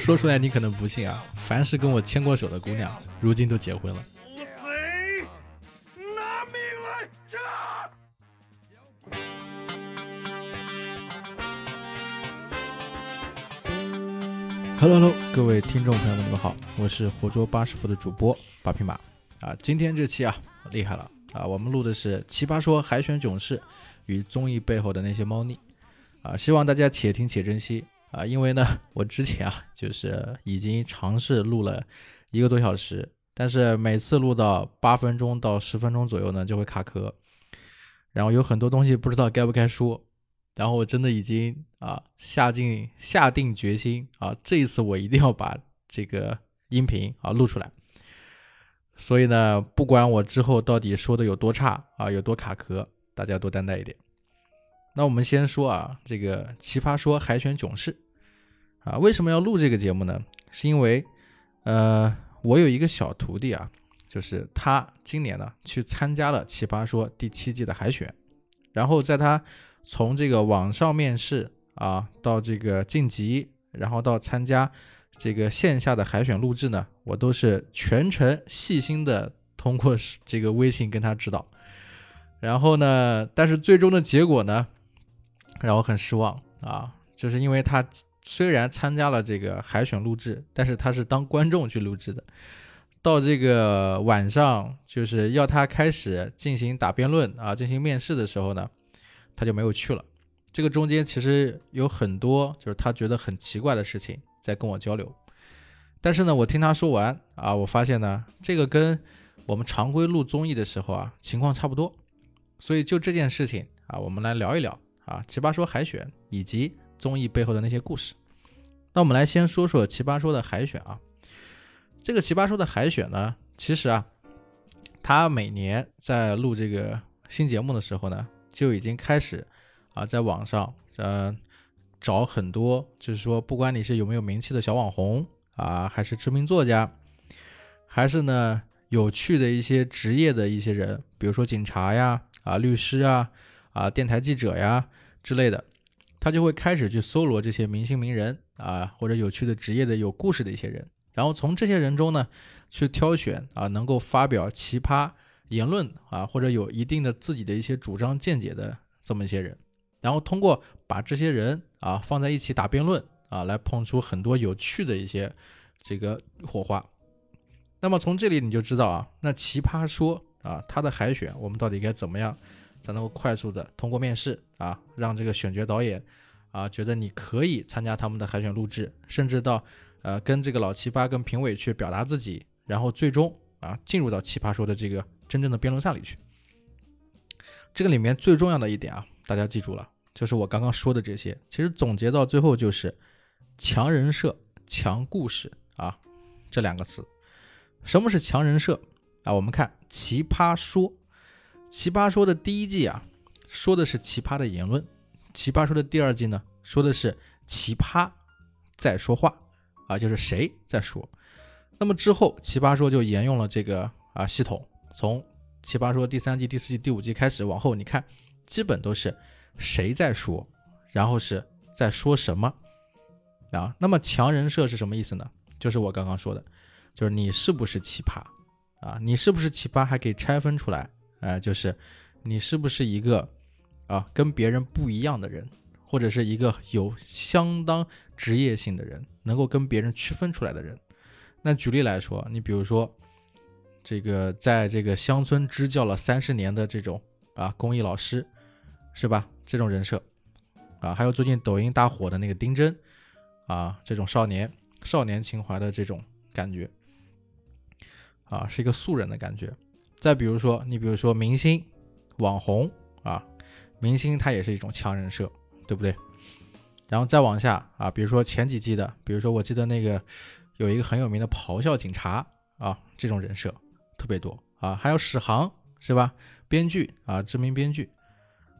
说出来你可能不信啊，凡是跟我牵过手的姑娘，如今都结婚了。Hello Hello，各位听众朋友们，你们好，我是活捉八师傅的主播八匹马啊。今天这期啊厉害了啊，我们录的是《奇葩说》海选囧事与综艺背后的那些猫腻啊，希望大家且听且珍惜啊，因为呢，我之前啊就是已经尝试录了一个多小时，但是每次录到八分钟到十分钟左右呢就会卡壳，然后有很多东西不知道该不该说。然后我真的已经啊下定下定决心啊，这一次我一定要把这个音频啊录出来。所以呢，不管我之后到底说的有多差啊，有多卡壳，大家多担待一点。那我们先说啊，这个《奇葩说》海选囧事啊，为什么要录这个节目呢？是因为呃，我有一个小徒弟啊，就是他今年呢去参加了《奇葩说》第七季的海选，然后在他从这个网上面试啊，到这个晋级，然后到参加这个线下的海选录制呢，我都是全程细心的通过 这个微信跟他指导。然后呢，但是最终的结果呢，让我很失望啊，就是因为他虽然参加了这个海选录制，但是他是当观众去录制的。到这个晚上，就是要他开始进行打辩论啊，进行面试的时候呢。他就没有去了。这个中间其实有很多就是他觉得很奇怪的事情在跟我交流，但是呢，我听他说完啊，我发现呢，这个跟我们常规录综艺的时候啊情况差不多。所以就这件事情啊，我们来聊一聊啊，奇葩说海选以及综艺背后的那些故事。那我们来先说说奇葩说的海选啊，这个奇葩说的海选呢，其实啊，他每年在录这个新节目的时候呢。就已经开始啊，在网上呃找很多，就是说，不管你是有没有名气的小网红啊，还是知名作家，还是呢有趣的一些职业的一些人，比如说警察呀、啊律师啊、啊电台记者呀之类的，他就会开始去搜罗这些明星名人啊，或者有趣的职业的有故事的一些人，然后从这些人中呢去挑选啊，能够发表奇葩。言论啊，或者有一定的自己的一些主张见解的这么一些人，然后通过把这些人啊放在一起打辩论啊，来碰出很多有趣的一些这个火花。那么从这里你就知道啊，那奇葩说啊，它的海选我们到底该怎么样才能够快速的通过面试啊，让这个选角导演啊觉得你可以参加他们的海选录制，甚至到呃跟这个老奇葩跟评委去表达自己，然后最终啊进入到奇葩说的这个。真正的辩论赛里去，这个里面最重要的一点啊，大家记住了，就是我刚刚说的这些，其实总结到最后就是强人设、强故事啊这两个词。什么是强人设啊？我们看《奇葩说》，《奇葩说》的第一季啊，说的是奇葩的言论；《奇葩说》的第二季呢，说的是奇葩在说话啊，就是谁在说。那么之后，《奇葩说》就沿用了这个啊系统。从奇葩说第三季、第四季、第五季开始往后，你看，基本都是谁在说，然后是在说什么啊？那么强人设是什么意思呢？就是我刚刚说的，就是你是不是奇葩啊？你是不是奇葩还可以拆分出来，哎，就是你是不是一个啊跟别人不一样的人，或者是一个有相当职业性的人，能够跟别人区分出来的人。那举例来说，你比如说。这个在这个乡村支教了三十年的这种啊公益老师，是吧？这种人设啊，还有最近抖音大火的那个丁真啊，这种少年少年情怀的这种感觉啊，是一个素人的感觉。再比如说，你比如说明星、网红啊，明星他也是一种强人设，对不对？然后再往下啊，比如说前几季的，比如说我记得那个有一个很有名的咆哮警察啊，这种人设。特别多啊，还有史航是吧？编剧啊，知名编剧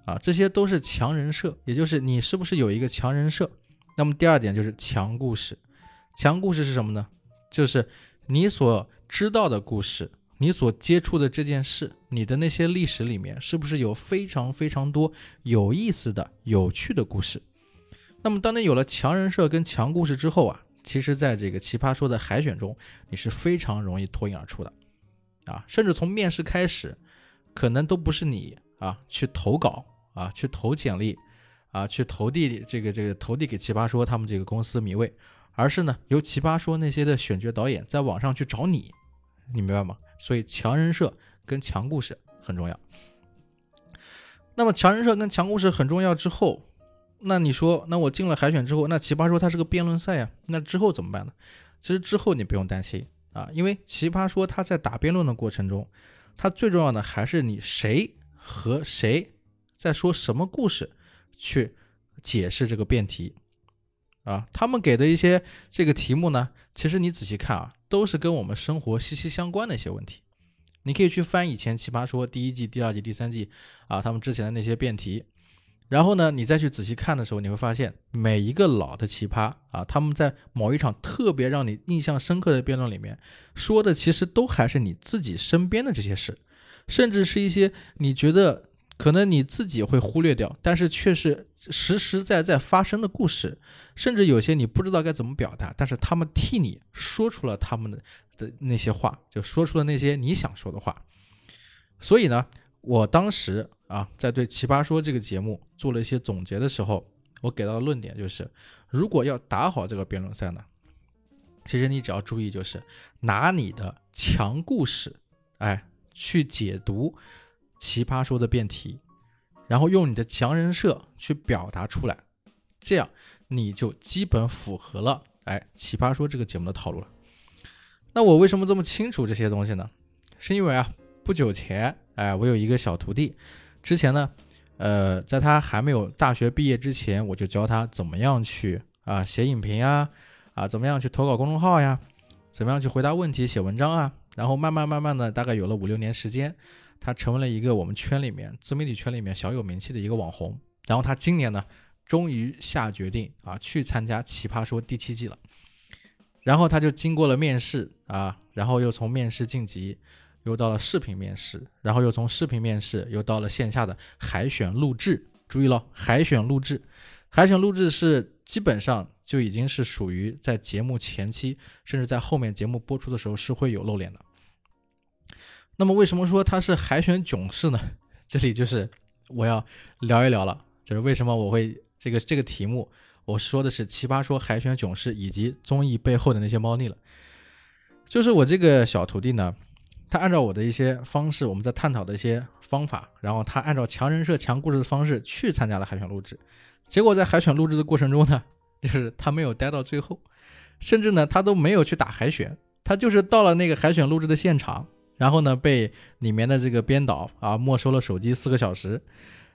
啊，这些都是强人设，也就是你是不是有一个强人设？那么第二点就是强故事，强故事是什么呢？就是你所知道的故事，你所接触的这件事，你的那些历史里面是不是有非常非常多有意思的、有趣的故事？那么当你有了强人设跟强故事之后啊，其实在这个奇葩说的海选中，你是非常容易脱颖而出的，啊，甚至从面试开始，可能都不是你啊去投稿啊去投简历啊去投递这个这个投递给奇葩说他们这个公司米位，而是呢由奇葩说那些的选角导演在网上去找你，你明白吗？所以强人设跟强故事很重要。那么强人设跟强故事很重要之后。那你说，那我进了海选之后，那奇葩说它是个辩论赛呀，那之后怎么办呢？其实之后你不用担心啊，因为奇葩说它在打辩论的过程中，它最重要的还是你谁和谁在说什么故事，去解释这个辩题啊。他们给的一些这个题目呢，其实你仔细看啊，都是跟我们生活息息相关的一些问题。你可以去翻以前奇葩说第一季、第二季、第三季啊，他们之前的那些辩题。然后呢，你再去仔细看的时候，你会发现每一个老的奇葩啊，他们在某一场特别让你印象深刻的辩论里面说的，其实都还是你自己身边的这些事，甚至是一些你觉得可能你自己会忽略掉，但是却是实实在在发生的故事，甚至有些你不知道该怎么表达，但是他们替你说出了他们的的那些话，就说出了那些你想说的话。所以呢，我当时。啊，在对《奇葩说》这个节目做了一些总结的时候，我给到的论点就是，如果要打好这个辩论赛呢，其实你只要注意，就是拿你的强故事，哎，去解读《奇葩说》的辩题，然后用你的强人设去表达出来，这样你就基本符合了哎《奇葩说》这个节目的套路了。那我为什么这么清楚这些东西呢？是因为啊，不久前，哎，我有一个小徒弟。之前呢，呃，在他还没有大学毕业之前，我就教他怎么样去啊写影评啊，啊怎么样去投稿公众号呀，怎么样去回答问题、写文章啊。然后慢慢慢慢的，大概有了五六年时间，他成为了一个我们圈里面自媒体圈里面小有名气的一个网红。然后他今年呢，终于下决定啊去参加《奇葩说》第七季了。然后他就经过了面试啊，然后又从面试晋级。又到了视频面试，然后又从视频面试又到了线下的海选录制。注意了，海选录制，海选录制是基本上就已经是属于在节目前期，甚至在后面节目播出的时候是会有露脸的。那么为什么说他是海选囧事呢？这里就是我要聊一聊了，就是为什么我会这个这个题目，我说的是奇葩说海选囧事以及综艺背后的那些猫腻了。就是我这个小徒弟呢。他按照我的一些方式，我们在探讨的一些方法，然后他按照强人设、强故事的方式去参加了海选录制。结果在海选录制的过程中呢，就是他没有待到最后，甚至呢他都没有去打海选，他就是到了那个海选录制的现场，然后呢被里面的这个编导啊没收了手机四个小时，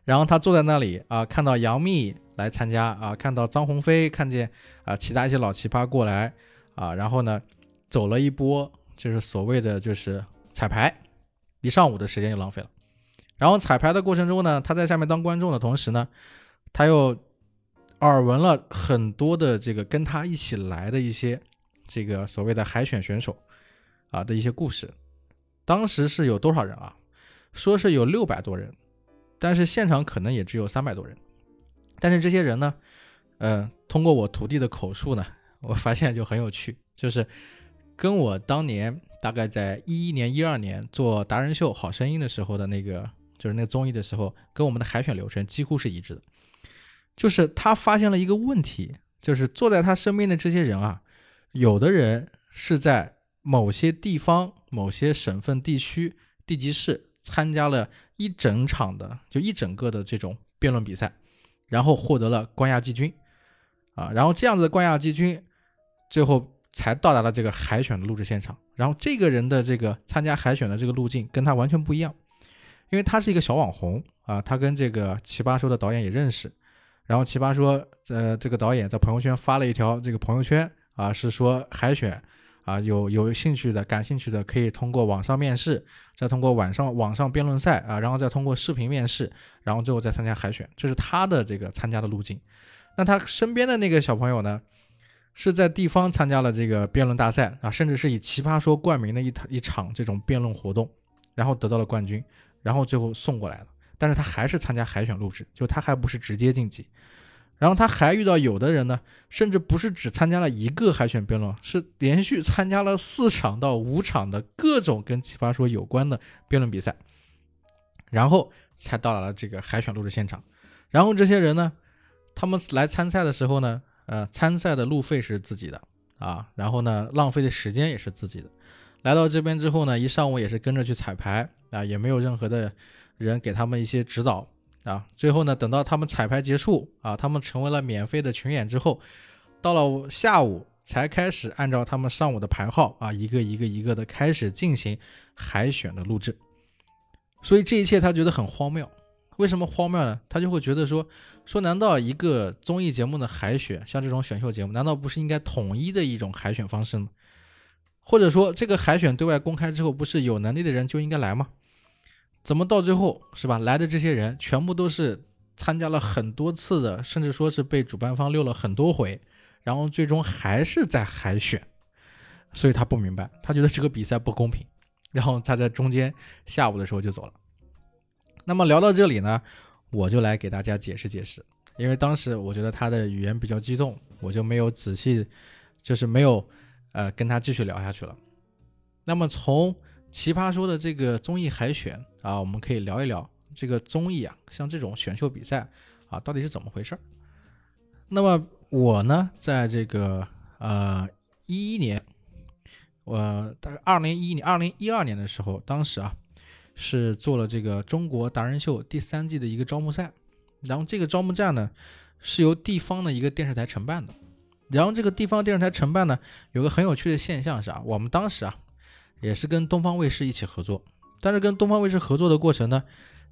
然后他坐在那里啊，看到杨幂来参加啊，看到张鸿飞，看见啊其他一些老奇葩过来啊，然后呢走了一波，就是所谓的就是。彩排一上午的时间就浪费了，然后彩排的过程中呢，他在下面当观众的同时呢，他又耳闻了很多的这个跟他一起来的一些这个所谓的海选选手啊的一些故事。当时是有多少人啊？说是有六百多人，但是现场可能也只有三百多人。但是这些人呢，嗯，通过我徒弟的口述呢，我发现就很有趣，就是跟我当年。大概在一一年、一二年做达人秀、好声音的时候的那个，就是那个综艺的时候，跟我们的海选流程几乎是一致的。就是他发现了一个问题，就是坐在他身边的这些人啊，有的人是在某些地方、某些省份、地区、地级市参加了一整场的，就一整个的这种辩论比赛，然后获得了冠亚季军，啊，然后这样子的冠亚季军，最后。才到达了这个海选的录制现场，然后这个人的这个参加海选的这个路径跟他完全不一样，因为他是一个小网红啊，他跟这个奇葩说的导演也认识，然后奇葩说呃这个导演在朋友圈发了一条这个朋友圈啊，是说海选啊有有兴趣的感兴趣的可以通过网上面试，再通过网上网上辩论赛啊，然后再通过视频面试，然后最后再参加海选，这是他的这个参加的路径。那他身边的那个小朋友呢？是在地方参加了这个辩论大赛啊，甚至是以奇葩说冠名的一一场这种辩论活动，然后得到了冠军，然后最后送过来了。但是他还是参加海选录制，就他还不是直接晋级。然后他还遇到有的人呢，甚至不是只参加了一个海选辩论，是连续参加了四场到五场的各种跟奇葩说有关的辩论比赛，然后才到达了这个海选录制现场。然后这些人呢，他们来参赛的时候呢，呃，参赛的路费是自己的啊，然后呢，浪费的时间也是自己的。来到这边之后呢，一上午也是跟着去彩排啊，也没有任何的人给他们一些指导。啊，最后呢，等到他们彩排结束啊，他们成为了免费的群演之后，到了下午才开始按照他们上午的排号啊，一个一个一个的开始进行海选的录制。所以这一切他觉得很荒谬。为什么荒谬呢？他就会觉得说说，难道一个综艺节目的海选，像这种选秀节目，难道不是应该统一的一种海选方式吗？或者说，这个海选对外公开之后，不是有能力的人就应该来吗？怎么到最后是吧？来的这些人全部都是参加了很多次的，甚至说是被主办方溜了很多回，然后最终还是在海选，所以他不明白，他觉得这个比赛不公平，然后他在中间下午的时候就走了。那么聊到这里呢，我就来给大家解释解释，因为当时我觉得他的语言比较激动，我就没有仔细，就是没有呃跟他继续聊下去了。那么从奇葩说的这个综艺海选。啊，我们可以聊一聊这个综艺啊，像这种选秀比赛啊，到底是怎么回事儿？那么我呢，在这个呃一一年，我大概二零一一年、二零一二年的时候，当时啊是做了这个中国达人秀第三季的一个招募赛，然后这个招募战呢是由地方的一个电视台承办的，然后这个地方电视台承办呢有个很有趣的现象是啊，我们当时啊也是跟东方卫视一起合作。但是跟东方卫视合作的过程呢，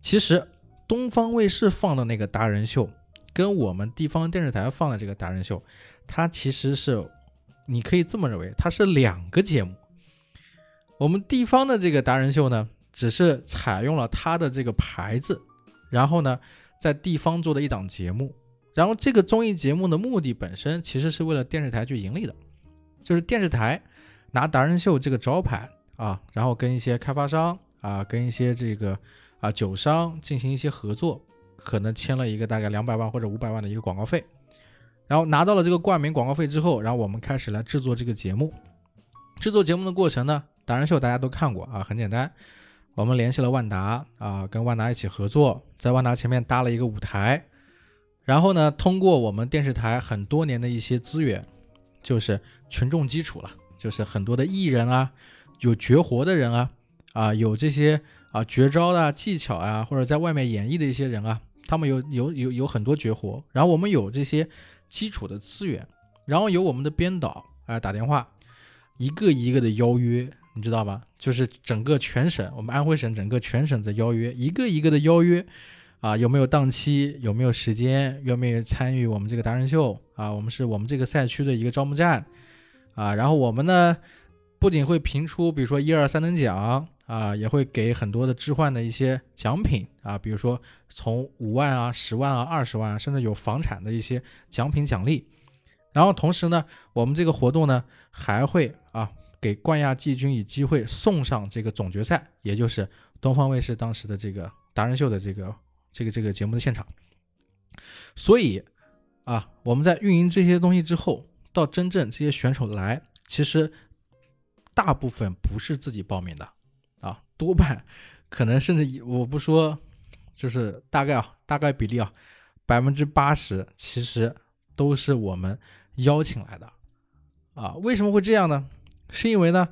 其实东方卫视放的那个达人秀，跟我们地方电视台放的这个达人秀，它其实是，你可以这么认为，它是两个节目。我们地方的这个达人秀呢，只是采用了它的这个牌子，然后呢，在地方做的一档节目。然后这个综艺节目的目的本身，其实是为了电视台去盈利的，就是电视台拿达人秀这个招牌啊，然后跟一些开发商。啊，跟一些这个啊酒商进行一些合作，可能签了一个大概两百万或者五百万的一个广告费，然后拿到了这个冠名广告费之后，然后我们开始来制作这个节目。制作节目的过程呢，达人秀大家都看过啊，很简单，我们联系了万达啊，跟万达一起合作，在万达前面搭了一个舞台，然后呢，通过我们电视台很多年的一些资源，就是群众基础了，就是很多的艺人啊，有绝活的人啊。啊，有这些啊绝招的技巧啊，或者在外面演绎的一些人啊，他们有有有有很多绝活。然后我们有这些基础的资源，然后有我们的编导啊打电话，一个一个的邀约，你知道吗？就是整个全省，我们安徽省整个全省的邀约，一个一个的邀约啊，有没有档期？有没有时间？愿不愿意参与我们这个达人秀啊？我们是我们这个赛区的一个招募站啊。然后我们呢，不仅会评出，比如说一二三等奖。啊，也会给很多的置换的一些奖品啊，比如说从五万啊、十万啊、二十万啊，甚至有房产的一些奖品奖励。然后同时呢，我们这个活动呢还会啊给冠亚季军以机会送上这个总决赛，也就是东方卫视当时的这个达人秀的这个这个这个节目的现场。所以啊，我们在运营这些东西之后，到真正这些选手来，其实大部分不是自己报名的。啊多半可能甚至我不说，就是大概啊，大概比例啊，百分之八十其实都是我们邀请来的啊。为什么会这样呢？是因为呢，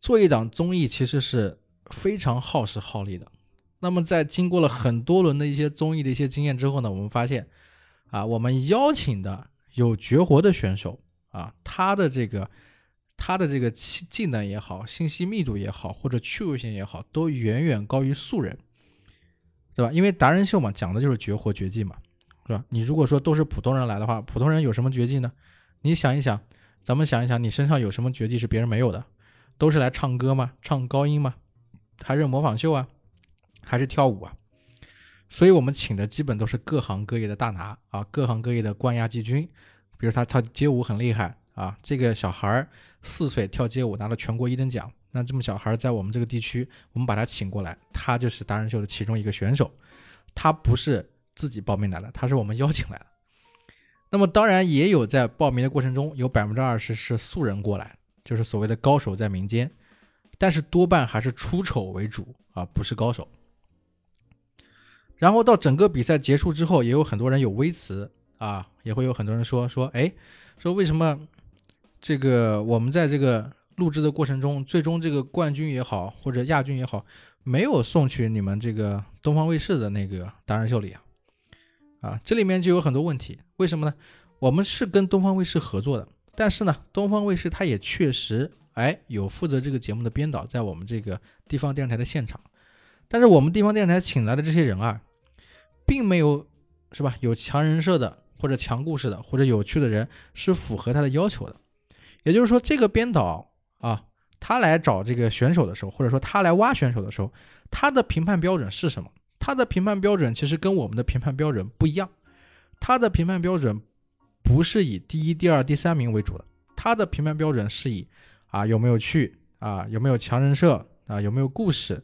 做一档综艺其实是非常耗时耗力的。那么在经过了很多轮的一些综艺的一些经验之后呢，我们发现啊，我们邀请的有绝活的选手啊，他的这个。他的这个技技能也好，信息密度也好，或者趣味性也好，都远远高于素人，对吧？因为达人秀嘛，讲的就是绝活绝技嘛，对吧？你如果说都是普通人来的话，普通人有什么绝技呢？你想一想，咱们想一想，你身上有什么绝技是别人没有的？都是来唱歌吗？唱高音吗？还是模仿秀啊？还是跳舞啊？所以我们请的基本都是各行各业的大拿啊，各行各业的冠亚季军，比如他他街舞很厉害啊，这个小孩儿。四岁跳街舞拿了全国一等奖，那这么小孩在我们这个地区，我们把他请过来，他就是达人秀的其中一个选手，他不是自己报名来的，他是我们邀请来的。那么当然也有在报名的过程中有百分之二十是素人过来，就是所谓的高手在民间，但是多半还是出丑为主啊，不是高手。然后到整个比赛结束之后，也有很多人有微词啊，也会有很多人说说，哎，说为什么这个我们在这个录制的过程中，最终这个冠军也好或者亚军也好，没有送去你们这个东方卫视的那个达人秀里啊？啊，这里面就有很多问题，为什么呢？我们是跟东方卫视合作的，但是呢，东方卫视它也确实，哎，有负责这个节目的编导在我们这个地方电视台的现场，但是我们地方电视台请来的这些人啊，并没有，是吧？有强人设的，或者强故事的，或者有趣的人是符合他的要求的，也就是说，这个编导啊，他来找这个选手的时候，或者说他来挖选手的时候，他的评判标准是什么？他的评判标准其实跟我们的评判标准不一样，他的评判标准不是以第一、第二、第三名为主的，他的评判标准是以啊有没有趣啊有没有强人设啊有没有故事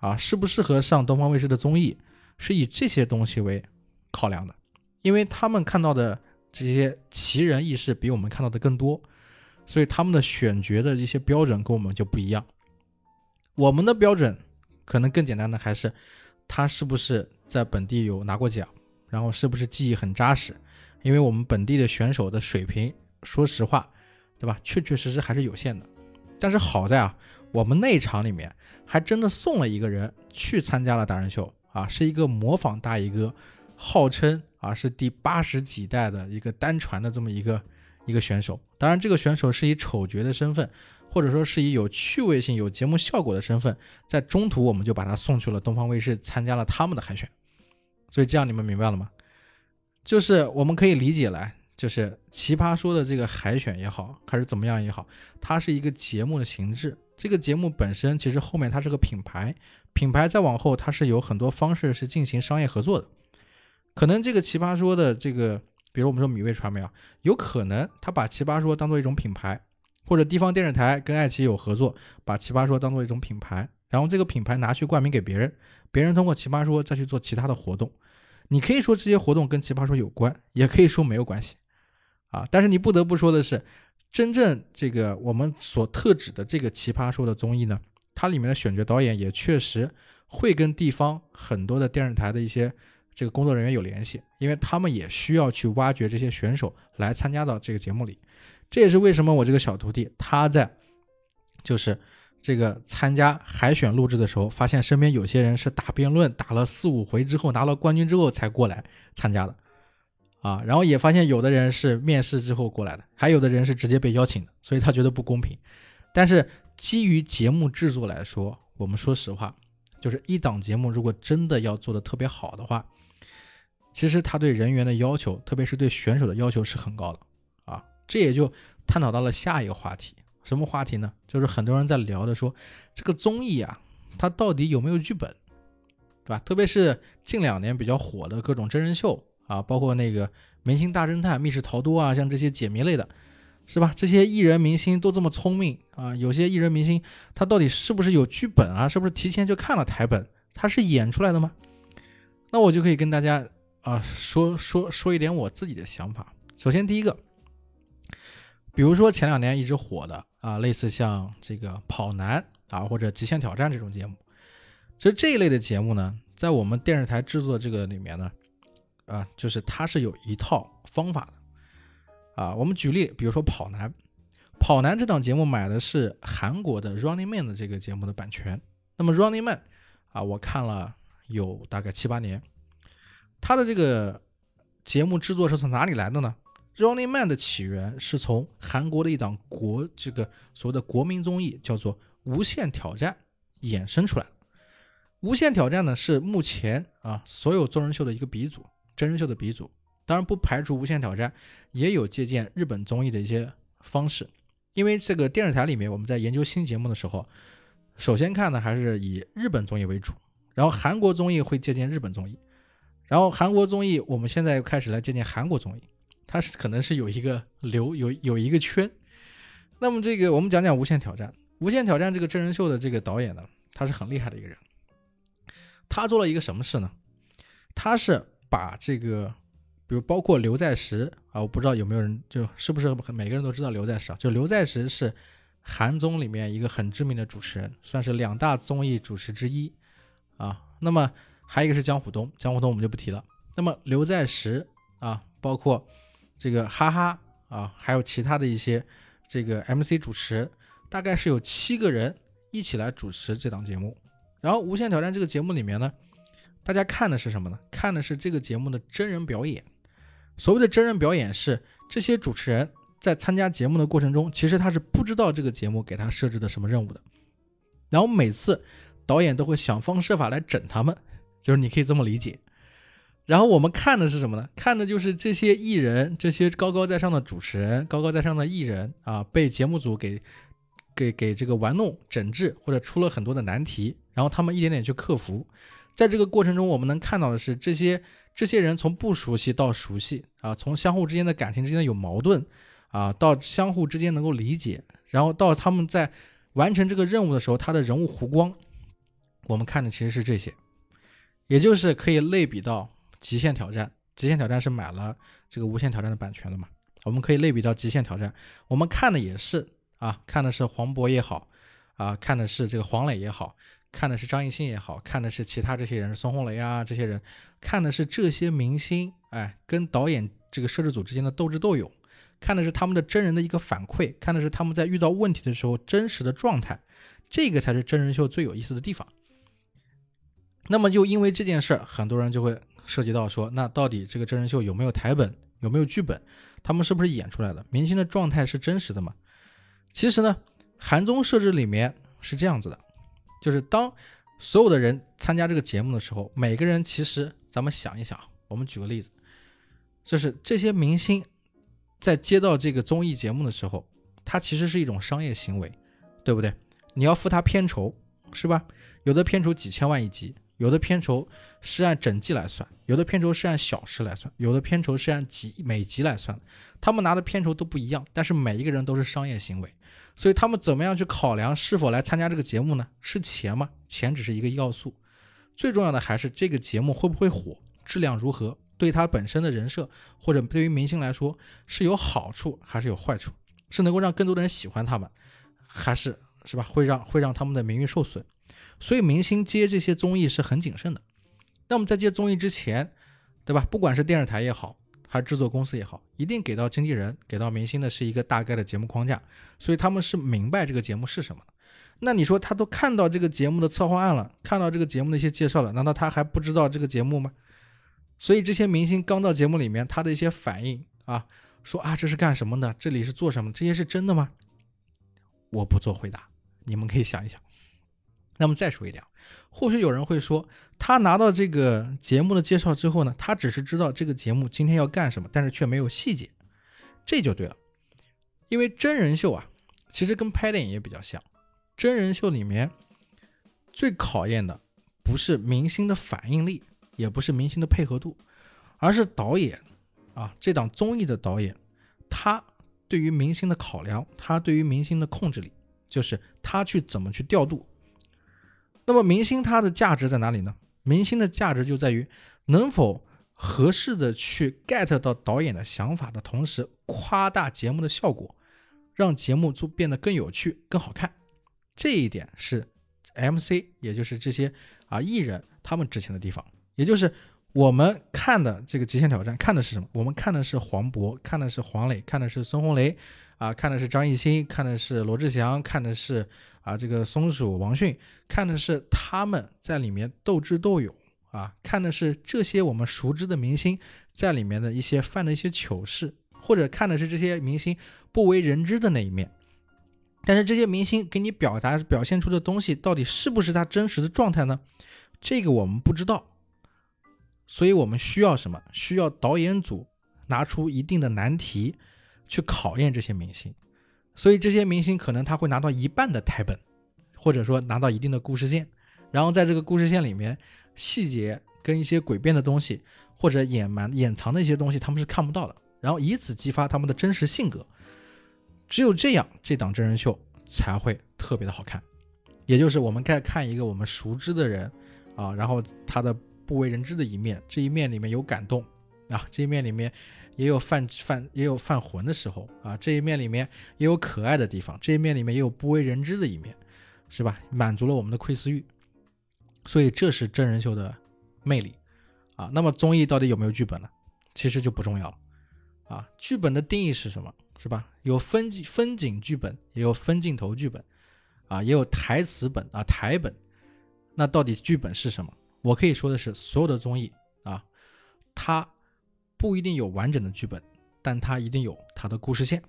啊适不适合上东方卫视的综艺，是以这些东西为考量的，因为他们看到的这些奇人异事比我们看到的更多，所以他们的选角的一些标准跟我们就不一样，我们的标准可能更简单的还是。他是不是在本地有拿过奖？然后是不是记忆很扎实？因为我们本地的选手的水平，说实话，对吧？确确实实还是有限的。但是好在啊，我们那场里面还真的送了一个人去参加了达人秀啊，是一个模仿大衣哥，号称啊是第八十几代的一个单传的这么一个一个选手。当然，这个选手是以丑角的身份。或者说是以有趣味性、有节目效果的身份，在中途我们就把他送去了东方卫视，参加了他们的海选。所以这样你们明白了吗？就是我们可以理解来，就是奇葩说的这个海选也好，还是怎么样也好，它是一个节目的形制。这个节目本身其实后面它是个品牌，品牌再往后它是有很多方式是进行商业合作的。可能这个奇葩说的这个，比如我们说米味传媒啊，有可能他把奇葩说当做一种品牌。或者地方电视台跟爱奇艺有合作，把奇葩说当做一种品牌，然后这个品牌拿去冠名给别人，别人通过奇葩说再去做其他的活动。你可以说这些活动跟奇葩说有关，也可以说没有关系，啊，但是你不得不说的是，真正这个我们所特指的这个奇葩说的综艺呢，它里面的选角导演也确实会跟地方很多的电视台的一些这个工作人员有联系，因为他们也需要去挖掘这些选手来参加到这个节目里。这也是为什么我这个小徒弟他在，就是这个参加海选录制的时候，发现身边有些人是打辩论打了四五回之后拿了冠军之后才过来参加的，啊，然后也发现有的人是面试之后过来的，还有的人是直接被邀请的，所以他觉得不公平。但是基于节目制作来说，我们说实话，就是一档节目如果真的要做的特别好的话，其实他对人员的要求，特别是对选手的要求是很高的。啊这也就探讨到了下一个话题，什么话题呢？就是很多人在聊的，说这个综艺啊，它到底有没有剧本，对吧？特别是近两年比较火的各种真人秀啊，包括那个《明星大侦探》《密室逃脱》啊，像这些解谜类的，是吧？这些艺人明星都这么聪明啊，有些艺人明星他到底是不是有剧本啊？是不是提前就看了台本？他是演出来的吗？那我就可以跟大家啊说说说一点我自己的想法。首先第一个。比如说前两年一直火的啊，类似像这个跑男啊或者极限挑战这种节目，其实这一类的节目呢，在我们电视台制作这个里面呢，啊，就是它是有一套方法的啊。我们举例，比如说跑男，跑男这档节目买的是韩国的 Running Man 的这个节目的版权。那么 Running Man 啊，我看了有大概七八年，它的这个节目制作是从哪里来的呢？Running Man 的起源是从韩国的一档国这个所谓的国民综艺叫做《无限挑战》衍生出来。《无限挑战》呢是目前啊所有真人秀的一个鼻祖，真人秀的鼻祖。当然不排除《无限挑战》也有借鉴日本综艺的一些方式，因为这个电视台里面我们在研究新节目的时候，首先看的还是以日本综艺为主，然后韩国综艺会借鉴日本综艺，然后韩国综艺我们现在又开始来借鉴韩国综艺。它是可能是有一个流有有一个圈，那么这个我们讲讲《无限挑战》。《无限挑战》这个真人秀的这个导演呢，他是很厉害的一个人。他做了一个什么事呢？他是把这个，比如包括刘在石啊，我不知道有没有人就是不是每个人都知道刘在石啊？就刘在石是韩综里面一个很知名的主持人，算是两大综艺主持之一啊。那么还有一个是江虎东，江虎东我们就不提了。那么刘在石啊，包括这个哈哈啊，还有其他的一些这个 MC 主持，大概是有七个人一起来主持这档节目。然后《无限挑战》这个节目里面呢，大家看的是什么呢？看的是这个节目的真人表演。所谓的真人表演是这些主持人在参加节目的过程中，其实他是不知道这个节目给他设置的什么任务的。然后每次导演都会想方设法来整他们，就是你可以这么理解。然后我们看的是什么呢？看的就是这些艺人，这些高高在上的主持人，高高在上的艺人啊，被节目组给给给这个玩弄、整治，或者出了很多的难题，然后他们一点点去克服。在这个过程中，我们能看到的是这些这些人从不熟悉到熟悉啊，从相互之间的感情之间有矛盾啊，到相互之间能够理解，然后到他们在完成这个任务的时候，他的人物弧光，我们看的其实是这些，也就是可以类比到。极限挑战，极限挑战是买了这个无限挑战的版权的嘛？我们可以类比到极限挑战，我们看的也是啊，看的是黄渤也好，啊，看的是这个黄磊也好，看的是张艺兴也好，看的是其他这些人，孙红雷啊这些人，看的是这些明星，哎，跟导演这个摄制组之间的斗智斗勇，看的是他们的真人的一个反馈，看的是他们在遇到问题的时候真实的状态，这个才是真人秀最有意思的地方。那么就因为这件事儿，很多人就会。涉及到说，那到底这个真人秀有没有台本，有没有剧本，他们是不是演出来的？明星的状态是真实的吗？其实呢，韩综设置里面是这样子的，就是当所有的人参加这个节目的时候，每个人其实咱们想一想，我们举个例子，就是这些明星在接到这个综艺节目的时候，它其实是一种商业行为，对不对？你要付他片酬，是吧？有的片酬几千万一集。有的片酬是按整季来算，有的片酬是按小时来算，有的片酬是按集每集来算。他们拿的片酬都不一样，但是每一个人都是商业行为，所以他们怎么样去考量是否来参加这个节目呢？是钱吗？钱只是一个要素，最重要的还是这个节目会不会火，质量如何，对他本身的人设或者对于明星来说是有好处还是有坏处，是能够让更多的人喜欢他们，还是是吧？会让会让他们的名誉受损。所以明星接这些综艺是很谨慎的。那么在接综艺之前，对吧？不管是电视台也好，还是制作公司也好，一定给到经纪人、给到明星的是一个大概的节目框架。所以他们是明白这个节目是什么那你说他都看到这个节目的策划案了，看到这个节目的一些介绍了，难道他还不知道这个节目吗？所以这些明星刚到节目里面，他的一些反应啊，说啊这是干什么的？这里是做什么？这些是真的吗？我不做回答，你们可以想一想。那么再说一点，或许有人会说，他拿到这个节目的介绍之后呢，他只是知道这个节目今天要干什么，但是却没有细节，这就对了。因为真人秀啊，其实跟拍电影也比较像，真人秀里面最考验的不是明星的反应力，也不是明星的配合度，而是导演啊，这档综艺的导演，他对于明星的考量，他对于明星的控制力，就是他去怎么去调度。那么明星他的价值在哪里呢？明星的价值就在于能否合适的去 get 到导演的想法的同时，夸大节目的效果，让节目就变得更有趣、更好看。这一点是 MC，也就是这些啊艺人他们值钱的地方。也就是我们看的这个《极限挑战》，看的是什么？我们看的是黄渤，看的是黄磊，看的是孙红雷，啊，看的是张艺兴，看的是罗志祥，看的是。啊，这个松鼠王迅看的是他们在里面斗智斗勇啊，看的是这些我们熟知的明星在里面的一些犯的一些糗事，或者看的是这些明星不为人知的那一面。但是这些明星给你表达表现出的东西，到底是不是他真实的状态呢？这个我们不知道。所以我们需要什么？需要导演组拿出一定的难题去考验这些明星。所以这些明星可能他会拿到一半的台本，或者说拿到一定的故事线，然后在这个故事线里面，细节跟一些诡辩的东西或者隐瞒掩藏的一些东西他们是看不到的，然后以此激发他们的真实性格。只有这样，这档真人秀才会特别的好看。也就是我们该看一个我们熟知的人啊，然后他的不为人知的一面，这一面里面有感动啊，这一面里面也有犯犯也有犯浑的时候啊，这一面里面也有可爱的地方，这一面里面也有不为人知的一面，是吧？满足了我们的窥私欲，所以这是真人秀的魅力啊。那么综艺到底有没有剧本呢？其实就不重要了啊。剧本的定义是什么？是吧？有分景分景剧本，也有分镜头剧本，啊，也有台词本啊台本。那到底剧本是什么？我可以说的是，所有的综艺啊，它不一定有完整的剧本，但它一定有它的故事线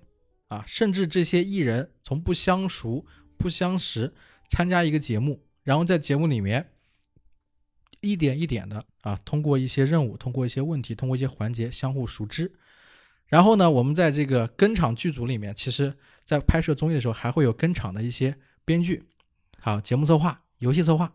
啊。甚至这些艺人从不相熟、不相识，参加一个节目，然后在节目里面一点一点的啊，通过一些任务、通过一些问题、通过一些环节相互熟知。然后呢，我们在这个跟场剧组里面，其实在拍摄综艺的时候，还会有跟场的一些编剧、好节目策划、游戏策划。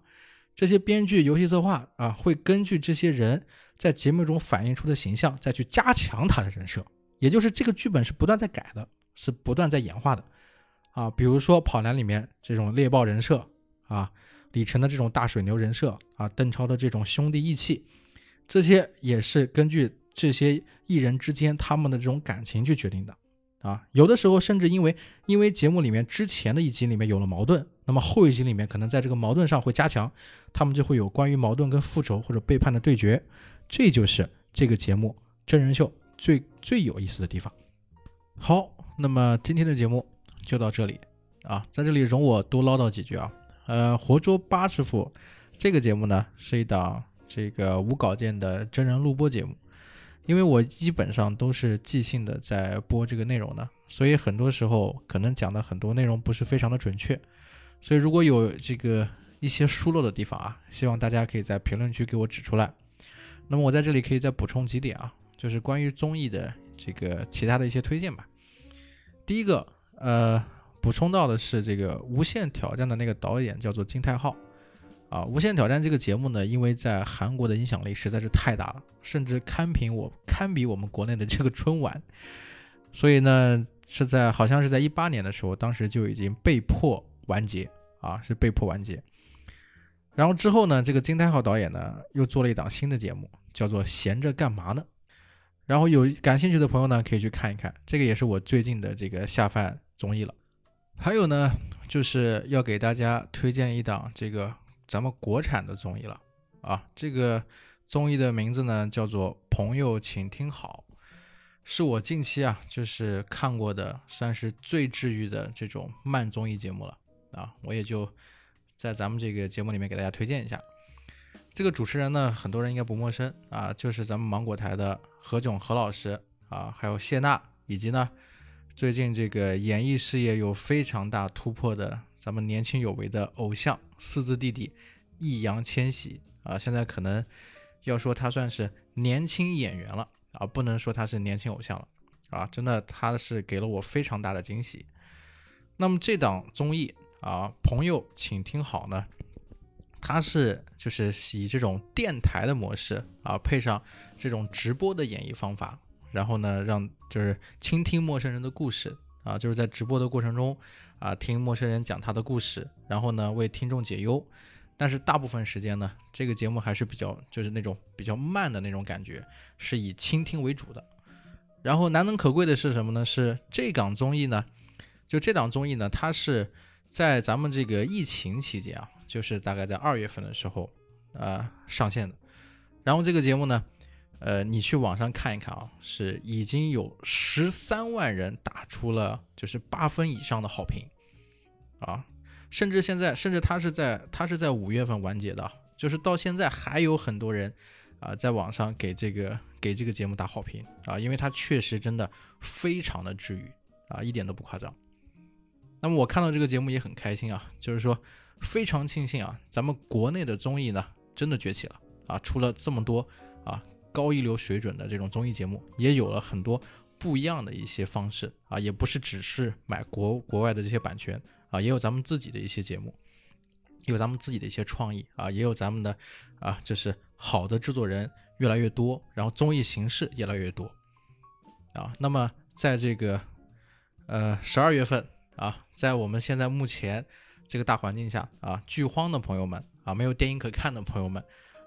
这些编剧、游戏策划啊，会根据这些人在节目中反映出的形象，再去加强他的人设。也就是这个剧本是不断在改的，是不断在演化的啊。比如说《跑男》里面这种猎豹人设啊，李晨的这种大水牛人设啊，邓超的这种兄弟义气，这些也是根据这些艺人之间他们的这种感情去决定的。啊，有的时候甚至因为因为节目里面之前的一集里面有了矛盾，那么后一集里面可能在这个矛盾上会加强，他们就会有关于矛盾跟复仇或者背叛的对决，这就是这个节目真人秀最最有意思的地方。好，那么今天的节目就到这里啊，在这里容我多唠叨几句啊。呃，活捉八师傅这个节目呢是一档这个无稿件的真人录播节目。因为我基本上都是即兴的在播这个内容的，所以很多时候可能讲的很多内容不是非常的准确，所以如果有这个一些疏漏的地方啊，希望大家可以在评论区给我指出来。那么我在这里可以再补充几点啊，就是关于综艺的这个其他的一些推荐吧。第一个，呃，补充到的是这个《无限挑战》的那个导演叫做金泰浩。啊，《无限挑战》这个节目呢，因为在韩国的影响力实在是太大了，甚至堪比我堪比我们国内的这个春晚，所以呢，是在好像是在一八年的时候，当时就已经被迫完结啊，是被迫完结。然后之后呢，这个金泰浩导演呢，又做了一档新的节目，叫做《闲着干嘛呢》。然后有感兴趣的朋友呢，可以去看一看，这个也是我最近的这个下饭综艺了。还有呢，就是要给大家推荐一档这个。咱们国产的综艺了啊，这个综艺的名字呢叫做《朋友，请听好》，是我近期啊就是看过的算是最治愈的这种慢综艺节目了啊，我也就在咱们这个节目里面给大家推荐一下。这个主持人呢，很多人应该不陌生啊，就是咱们芒果台的何炅何老师啊，还有谢娜，以及呢最近这个演艺事业有非常大突破的。咱们年轻有为的偶像四字弟弟易烊千玺啊，现在可能要说他算是年轻演员了啊，不能说他是年轻偶像了啊，真的他是给了我非常大的惊喜。那么这档综艺啊，朋友请听好呢，它是就是以这种电台的模式啊，配上这种直播的演绎方法，然后呢，让就是倾听陌生人的故事啊，就是在直播的过程中。啊，听陌生人讲他的故事，然后呢为听众解忧，但是大部分时间呢，这个节目还是比较就是那种比较慢的那种感觉，是以倾听为主的。然后难能可贵的是什么呢？是这档综艺呢，就这档综艺呢，它是在咱们这个疫情期间啊，就是大概在二月份的时候啊上线的。然后这个节目呢。呃，你去网上看一看啊，是已经有十三万人打出了就是八分以上的好评，啊，甚至现在，甚至他是在他是在五月份完结的，就是到现在还有很多人啊在网上给这个给这个节目打好评啊，因为它确实真的非常的治愈啊，一点都不夸张。那么我看到这个节目也很开心啊，就是说非常庆幸啊，咱们国内的综艺呢真的崛起了啊，出了这么多啊。高一流水准的这种综艺节目，也有了很多不一样的一些方式啊，也不是只是买国国外的这些版权啊，也有咱们自己的一些节目，有咱们自己的一些创意啊，也有咱们的啊，就是好的制作人越来越多，然后综艺形式越来越多啊。那么在这个呃十二月份啊，在我们现在目前这个大环境下啊，剧荒的朋友们啊，没有电影可看的朋友们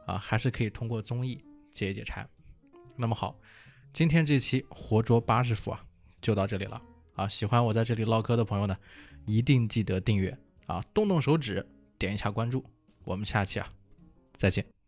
啊，还是可以通过综艺。解一解馋，那么好，今天这期活捉八十伏啊，就到这里了啊！喜欢我在这里唠嗑的朋友呢，一定记得订阅啊，动动手指点一下关注，我们下期啊再见。